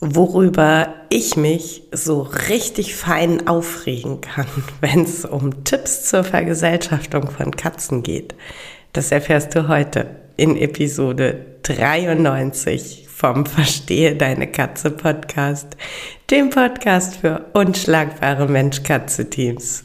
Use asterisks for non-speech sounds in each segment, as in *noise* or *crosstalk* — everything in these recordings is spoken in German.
worüber ich mich so richtig fein aufregen kann, *laughs* wenn es um Tipps zur Vergesellschaftung von Katzen geht. Das erfährst du heute in Episode 93 vom Verstehe deine Katze Podcast, dem Podcast für unschlagbare Mensch-Katze-Teams.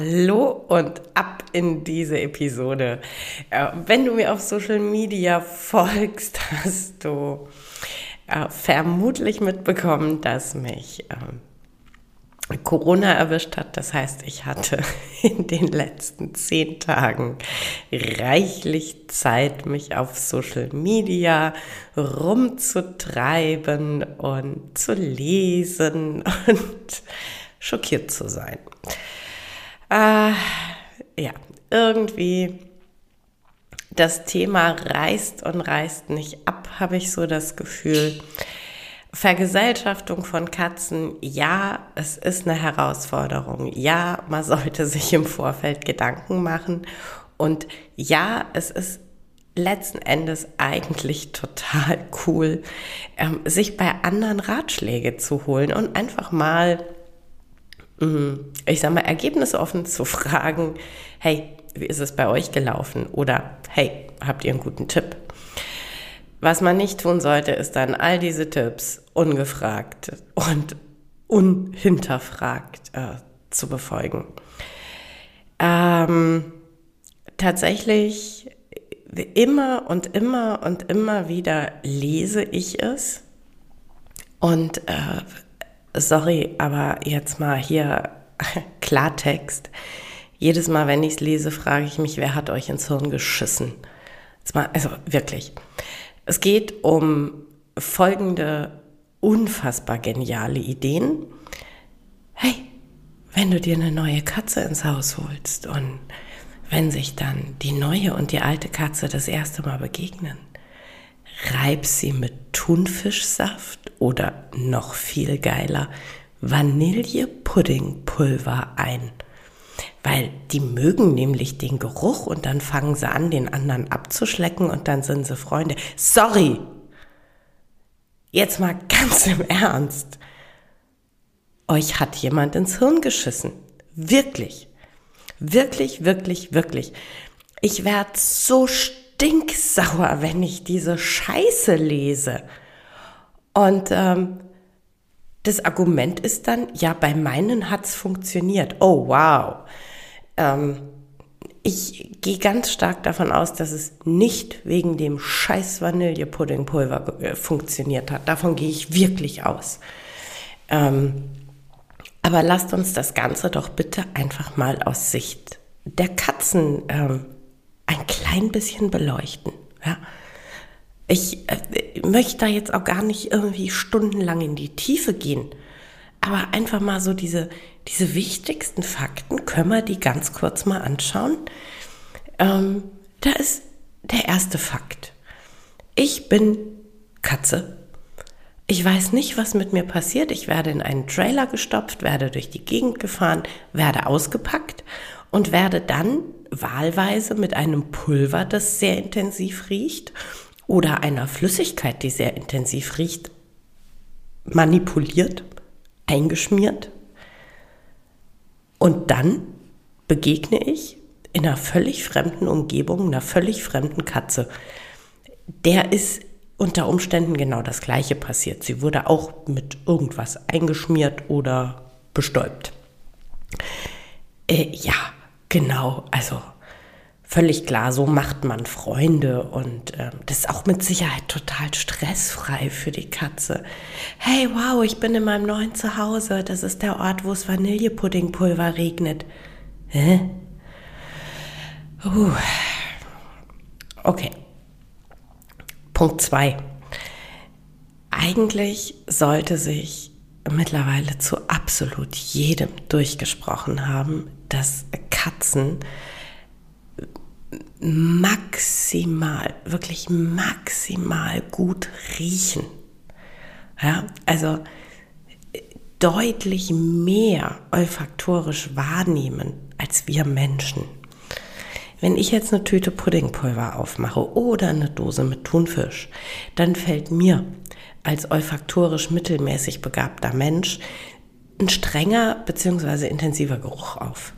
Hallo und ab in diese Episode. Äh, wenn du mir auf Social Media folgst, *laughs* hast du äh, vermutlich mitbekommen, dass mich äh, Corona erwischt hat. Das heißt, ich hatte *laughs* in den letzten zehn Tagen reichlich Zeit, mich auf Social Media rumzutreiben und zu lesen *laughs* und schockiert zu sein. Äh, ja, irgendwie das Thema reißt und reißt nicht ab, habe ich so das Gefühl. Vergesellschaftung von Katzen, ja, es ist eine Herausforderung. Ja, man sollte sich im Vorfeld Gedanken machen. Und ja, es ist letzten Endes eigentlich total cool, ähm, sich bei anderen Ratschläge zu holen und einfach mal ich sag mal, ergebnisoffen zu fragen, hey, wie ist es bei euch gelaufen? Oder hey, habt ihr einen guten Tipp? Was man nicht tun sollte, ist dann all diese Tipps ungefragt und unhinterfragt äh, zu befolgen. Ähm, tatsächlich immer und immer und immer wieder lese ich es und äh, sorry, aber jetzt mal hier *laughs* Klartext. Jedes Mal, wenn ich es lese, frage ich mich, wer hat euch ins Hirn geschissen? Also wirklich. Es geht um folgende unfassbar geniale Ideen. Hey, wenn du dir eine neue Katze ins Haus holst und wenn sich dann die neue und die alte Katze das erste Mal begegnen, reib sie mit Thunfischsaft oder noch viel geiler Vanillepuddingpulver ein. Weil die mögen nämlich den Geruch und dann fangen sie an, den anderen abzuschlecken und dann sind sie Freunde. Sorry! Jetzt mal ganz im Ernst. Euch hat jemand ins Hirn geschissen. Wirklich. Wirklich, wirklich, wirklich. Ich werde so stinksauer, wenn ich diese Scheiße lese. Und ähm, das Argument ist dann, ja, bei meinen hat's funktioniert. Oh, wow. Ähm, ich gehe ganz stark davon aus, dass es nicht wegen dem scheiß Vanillepuddingpulver äh, funktioniert hat. Davon gehe ich wirklich aus. Ähm, aber lasst uns das Ganze doch bitte einfach mal aus Sicht der Katzen ähm, ein klein bisschen beleuchten. Ja. Ich äh, möchte da jetzt auch gar nicht irgendwie stundenlang in die Tiefe gehen, aber einfach mal so diese, diese wichtigsten Fakten, können wir die ganz kurz mal anschauen. Ähm, da ist der erste Fakt. Ich bin Katze. Ich weiß nicht, was mit mir passiert. Ich werde in einen Trailer gestopft, werde durch die Gegend gefahren, werde ausgepackt und werde dann wahlweise mit einem Pulver, das sehr intensiv riecht, oder einer Flüssigkeit, die sehr intensiv riecht, manipuliert, eingeschmiert. Und dann begegne ich in einer völlig fremden Umgebung, einer völlig fremden Katze. Der ist unter Umständen genau das gleiche passiert. Sie wurde auch mit irgendwas eingeschmiert oder bestäubt. Äh, ja, genau, also völlig klar, so macht man Freunde und äh, das ist auch mit Sicherheit total stressfrei für die Katze. Hey, wow, ich bin in meinem neuen Zuhause, das ist der Ort, wo es Vanillepuddingpulver regnet. Hä? Uh. Okay. Punkt 2. Eigentlich sollte sich mittlerweile zu absolut jedem durchgesprochen haben, dass Katzen maximal, wirklich maximal gut riechen. Ja, also deutlich mehr olfaktorisch wahrnehmen als wir Menschen. Wenn ich jetzt eine Tüte Puddingpulver aufmache oder eine Dose mit Thunfisch, dann fällt mir als olfaktorisch mittelmäßig begabter Mensch ein strenger bzw. intensiver Geruch auf.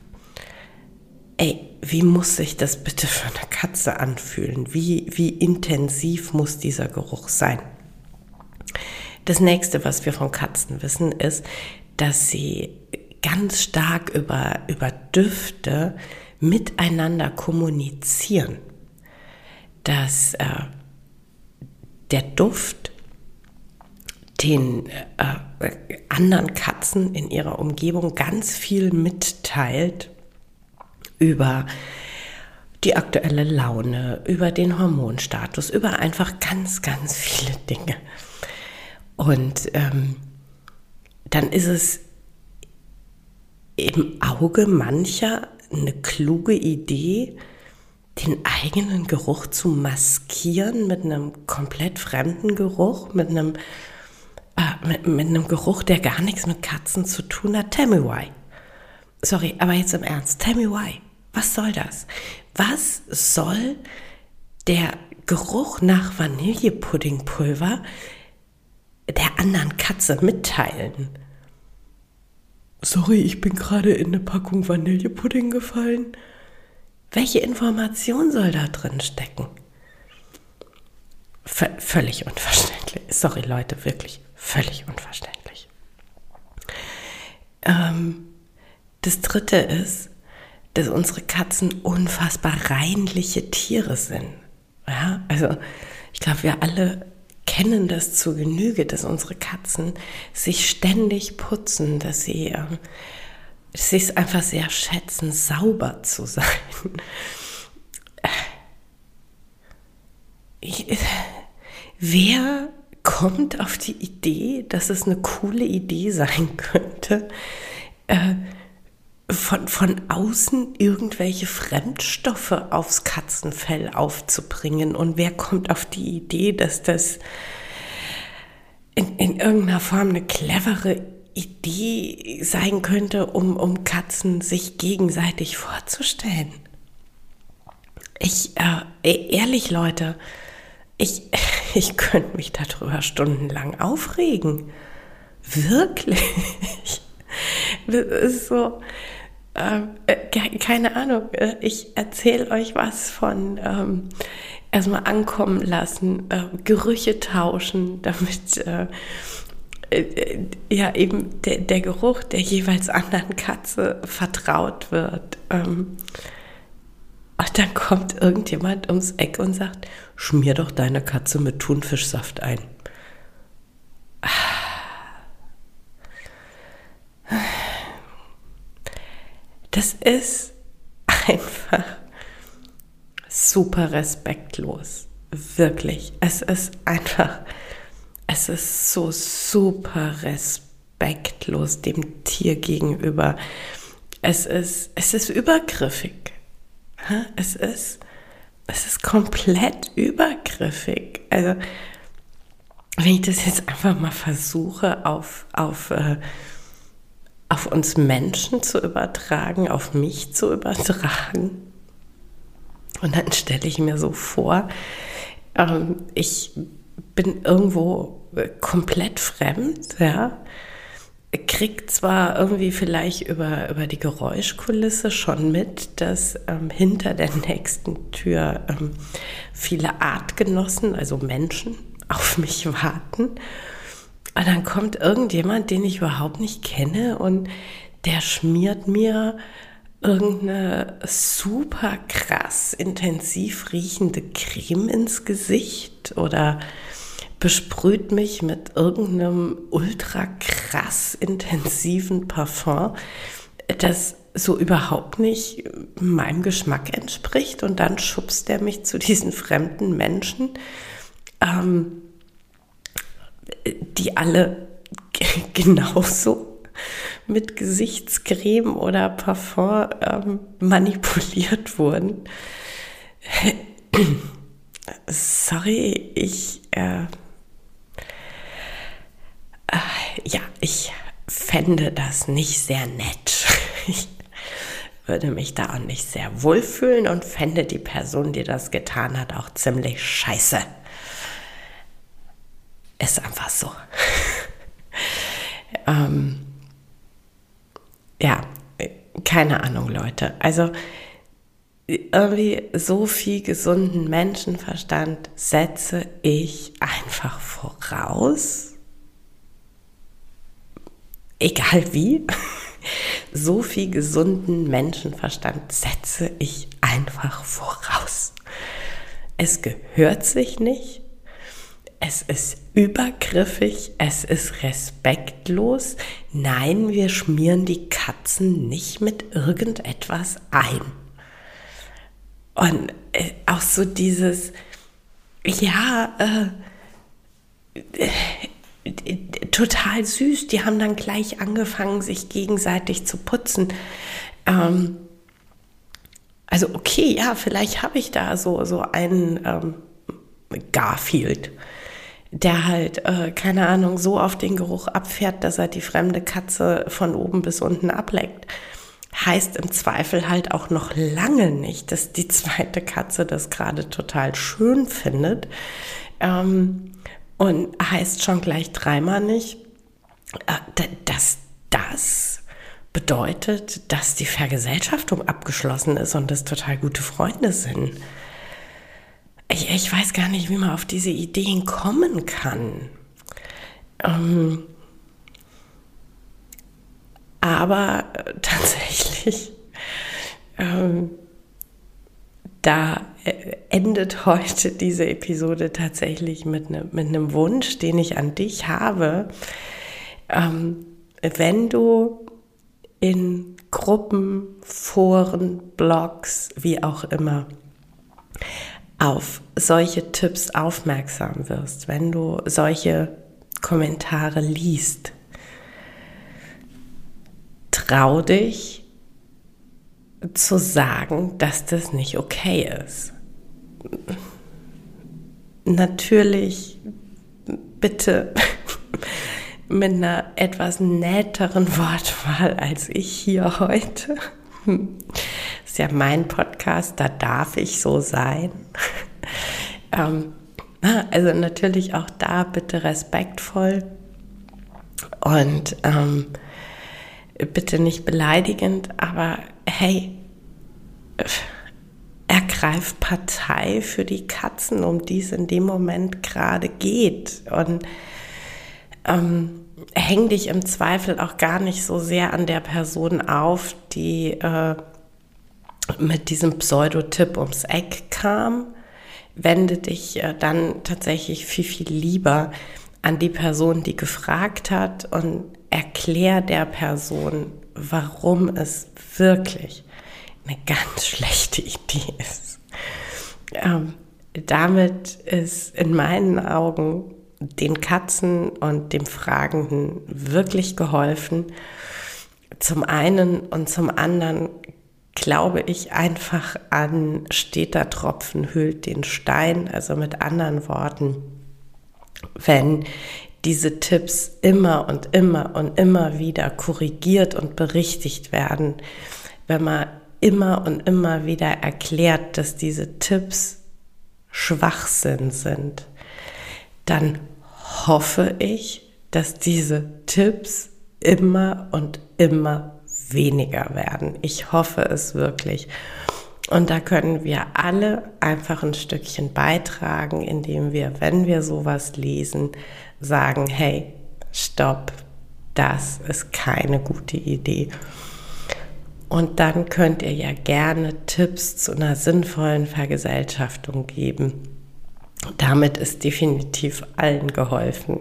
Ey, wie muss sich das bitte für eine Katze anfühlen? Wie, wie intensiv muss dieser Geruch sein? Das nächste, was wir von Katzen wissen, ist, dass sie ganz stark über, über Düfte miteinander kommunizieren, dass äh, der Duft den äh, anderen Katzen in ihrer Umgebung ganz viel mitteilt über die aktuelle Laune, über den Hormonstatus, über einfach ganz, ganz viele Dinge. Und ähm, dann ist es im Auge mancher eine kluge Idee, den eigenen Geruch zu maskieren mit einem komplett fremden Geruch, mit einem, äh, mit, mit, einem Geruch, der gar nichts mit Katzen zu tun hat. Tell me why. Sorry, aber jetzt im Ernst. Tell me why. Was soll das? Was soll der Geruch nach Vanillepuddingpulver der anderen Katze mitteilen? Sorry, ich bin gerade in eine Packung Vanillepudding gefallen. Welche Information soll da drin stecken? V völlig unverständlich. Sorry, Leute, wirklich völlig unverständlich. Ähm, das dritte ist, dass unsere Katzen unfassbar reinliche Tiere sind. Ja, also ich glaube, wir alle kennen das zur Genüge, dass unsere Katzen sich ständig putzen, dass sie, äh, sie es einfach sehr schätzen, sauber zu sein. Ich, wer kommt auf die Idee, dass es eine coole Idee sein könnte, äh, von, von außen irgendwelche Fremdstoffe aufs Katzenfell aufzubringen. Und wer kommt auf die Idee, dass das in, in irgendeiner Form eine clevere Idee sein könnte, um, um Katzen sich gegenseitig vorzustellen? Ich, äh, ehrlich Leute, ich, *laughs* ich könnte mich darüber stundenlang aufregen. Wirklich. *laughs* Das ist so, äh, keine Ahnung, äh, ich erzähle euch was von ähm, erstmal ankommen lassen, äh, Gerüche tauschen, *laughs* damit äh, äh, ja eben der, der Geruch der jeweils anderen Katze vertraut wird. Ähm, und dann kommt irgendjemand ums Eck und sagt, schmier doch deine Katze mit Thunfischsaft ein. Das ist einfach super respektlos. Wirklich. Es ist einfach, es ist so super respektlos dem Tier gegenüber. Es ist, es ist übergriffig. Es ist, es ist komplett übergriffig. Also, wenn ich das jetzt einfach mal versuche auf, auf äh, auf uns Menschen zu übertragen, auf mich zu übertragen. Und dann stelle ich mir so vor, ähm, ich bin irgendwo komplett fremd, ja, kriegt zwar irgendwie vielleicht über, über die Geräuschkulisse schon mit, dass ähm, hinter der nächsten Tür ähm, viele Artgenossen, also Menschen, auf mich warten. Und dann kommt irgendjemand, den ich überhaupt nicht kenne und der schmiert mir irgendeine super krass intensiv riechende Creme ins Gesicht oder besprüht mich mit irgendeinem ultra krass intensiven Parfum, das so überhaupt nicht meinem Geschmack entspricht. Und dann schubst er mich zu diesen fremden Menschen, ähm, die alle *laughs* genauso mit Gesichtscreme oder Parfum ähm, manipuliert wurden. *clears throat* Sorry, ich äh, ja, ich fände das nicht sehr nett. Ich würde mich da auch nicht sehr wohlfühlen und fände die Person, die das getan hat, auch ziemlich scheiße. Ist einfach so. *laughs* ähm, ja, keine Ahnung, Leute. Also irgendwie so viel gesunden Menschenverstand setze ich einfach voraus. Egal wie. *laughs* So viel gesunden Menschenverstand setze ich einfach voraus. Es gehört sich nicht, es ist übergriffig, es ist respektlos. Nein, wir schmieren die Katzen nicht mit irgendetwas ein. Und äh, auch so dieses, ja, äh, äh, total süß. Die haben dann gleich angefangen, sich gegenseitig zu putzen. Ähm, also okay, ja, vielleicht habe ich da so, so einen ähm, Garfield der halt, äh, keine Ahnung, so auf den Geruch abfährt, dass er die fremde Katze von oben bis unten ableckt. Heißt im Zweifel halt auch noch lange nicht, dass die zweite Katze das gerade total schön findet. Ähm, und heißt schon gleich dreimal nicht, äh, dass das bedeutet, dass die Vergesellschaftung abgeschlossen ist und das total gute Freunde sind ich, ich weiß gar nicht, wie man auf diese Ideen kommen kann. Ähm, aber äh, *laughs* tatsächlich, ähm, da äh, endet heute diese Episode tatsächlich mit, ne, mit einem Wunsch, den ich an dich habe. Ähm, wenn du in Gruppen, Foren, Blogs, wie auch immer, auf solche Tipps aufmerksam wirst, wenn du solche Kommentare liest. Trau dich zu sagen, dass das nicht okay ist. Natürlich bitte *laughs* mit einer etwas netteren Wortwahl als ich hier heute *laughs* ist ja mein Podcast, da darf ich so sein. Ähm, also natürlich auch da bitte respektvoll und ähm, bitte nicht beleidigend, aber hey, ergreif Partei für die Katzen, um die es in dem Moment gerade geht. Und ähm, häng dich im Zweifel auch gar nicht so sehr an der Person auf, die äh, mit diesem Pseudotipp ums Eck kam, wende dich äh, dann tatsächlich viel, viel lieber an die Person, die gefragt hat und erklär der Person, warum es wirklich eine ganz *laughs* schlechte Idee ist. Ähm, damit ist in meinen Augen den Katzen und dem Fragenden wirklich geholfen. Zum einen und zum anderen glaube ich einfach an steter Tropfen hüllt den Stein. Also mit anderen Worten, wenn diese Tipps immer und immer und immer wieder korrigiert und berichtigt werden, wenn man immer und immer wieder erklärt, dass diese Tipps Schwachsinn sind, dann hoffe ich, dass diese Tipps immer und immer weniger werden. Ich hoffe es wirklich. Und da können wir alle einfach ein Stückchen beitragen, indem wir, wenn wir sowas lesen, sagen, hey, stopp, das ist keine gute Idee. Und dann könnt ihr ja gerne Tipps zu einer sinnvollen Vergesellschaftung geben. Damit ist definitiv allen geholfen.